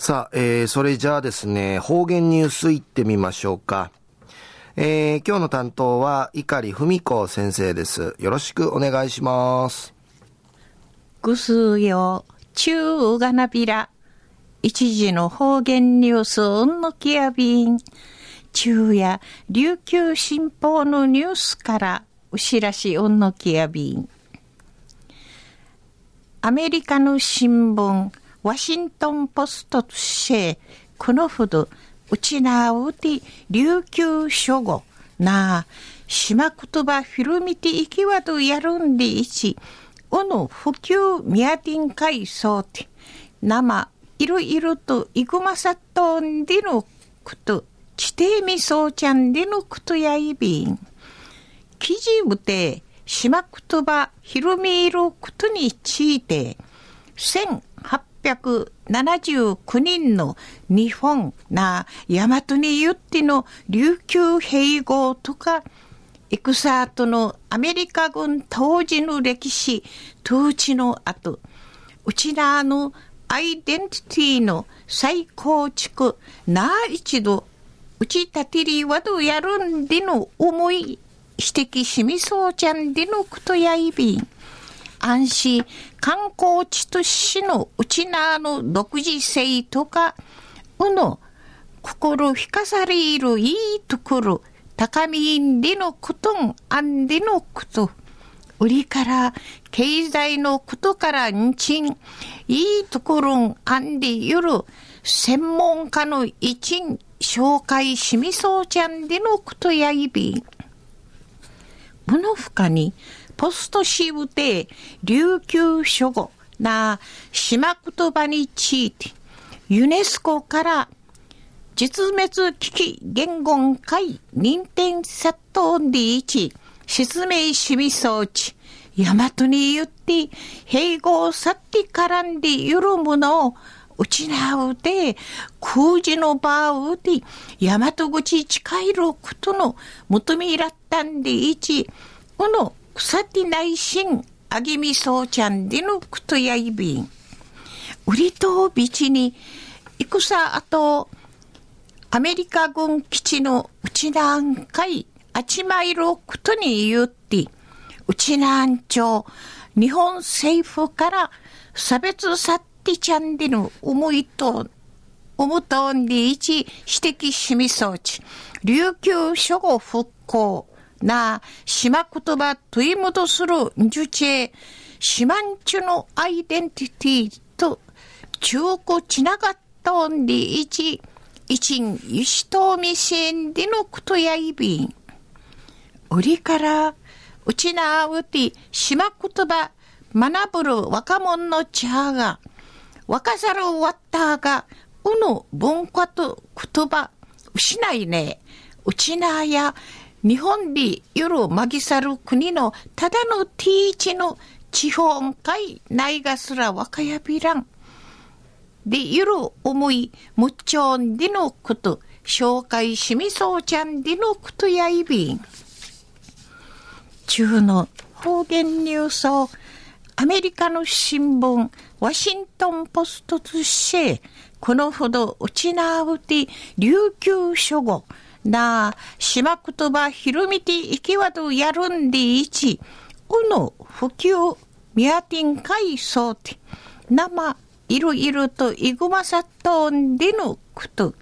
さあ、えー、それじゃあですね、方言ニュースいってみましょうか。えー、今日の担当は、碇文子先生です。よろしくお願いします。ぐすよ、中がなびら。一時の方言ニュース、うんのきやびん。中や琉球新報のニュースから、うしらしうんのきやびん。アメリカの新聞、ワシントンポストとして、このほど、うちなうて、琉球書語、なあ、島言葉フィルミティ行きわとやるんでいち、うの普及ミヤティン会そうて、生、いろいろといぐまさとんでのこと、地底みそうちゃんでのことやいびん。記事ぶて、島言葉ひろみいることについて、1879人の日本な大和に言っての琉球併合とか、戦後のアメリカ軍当時の歴史、統治の後、うちらのアイデンティティの再構築、な一度、打ち立てりわどやるんでの思い指摘しみそうちゃんでのことやいびん。安心観光地としのうちなの独自性とか、うの心引かされるいいところ、高みんでのことんあんでのこと。売りから経済のことからんちん、いいところんあんでゆる専門家の一ん紹介しみそうちゃんでのことやいびん。この他に、ポストシブテ琉球書語な島言葉について、ユネスコから実滅危機言言会認定殺到で一、説明しみ装置、大和に言って、併合去ってからんでゆるものを失うて、空時の場をで、大和口近いることの求めらったんでいち、この草手内心、あげみそうちゃんでのくとやいびん。売りとびちに、戦あと、アメリカ軍基地のうちなんかい、あちまいろことに言って、うちなんちょう日本政府から差別さってちゃんでの思いと、思とんでいち指摘しみそうち、琉球諸語復興、な、島言葉問い戻する受知島んちゅのアイデンティティと中古ちながったんでいち、一んゆしとみせんでのことやいびん。売りから、うちなうて島言葉学ぶる若者の茶が、若さるわったが、うの文化と言葉、失いね、うちなや、日本で夜まぎさる国のただのティーチの地方会ないがすら若やびらん。で、夜思い、むっちょんでのこと、紹介しみそうちゃんでのことやいびん。中の方言ニュースをアメリカの新聞、ワシントンポストとして、このほどうちなうて琉球書語、な、島言葉ひろみていきわとやるんでいち、うの普及、みやてんかいそうて、生、いろいろといぐまさとんでのこと、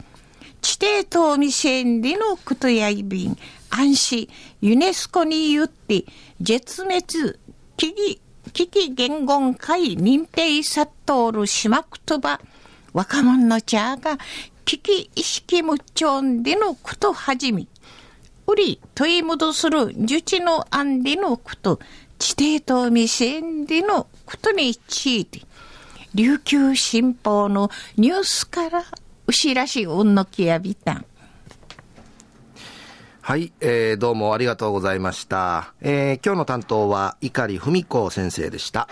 地底とみせんでのことやいびん、安心、ユネスコに言って、絶滅、危機、危機言言会認定さっとる島言葉、若者の茶が危機意識無調でのことはじめ、売り問い戻する受知の案でのこと、地底と未線でのことについて、琉球新報のニュースから牛らしうんのきやびたん。はい、えー、どうもありがとうございました。えー、今日の担当は碇文子先生でした。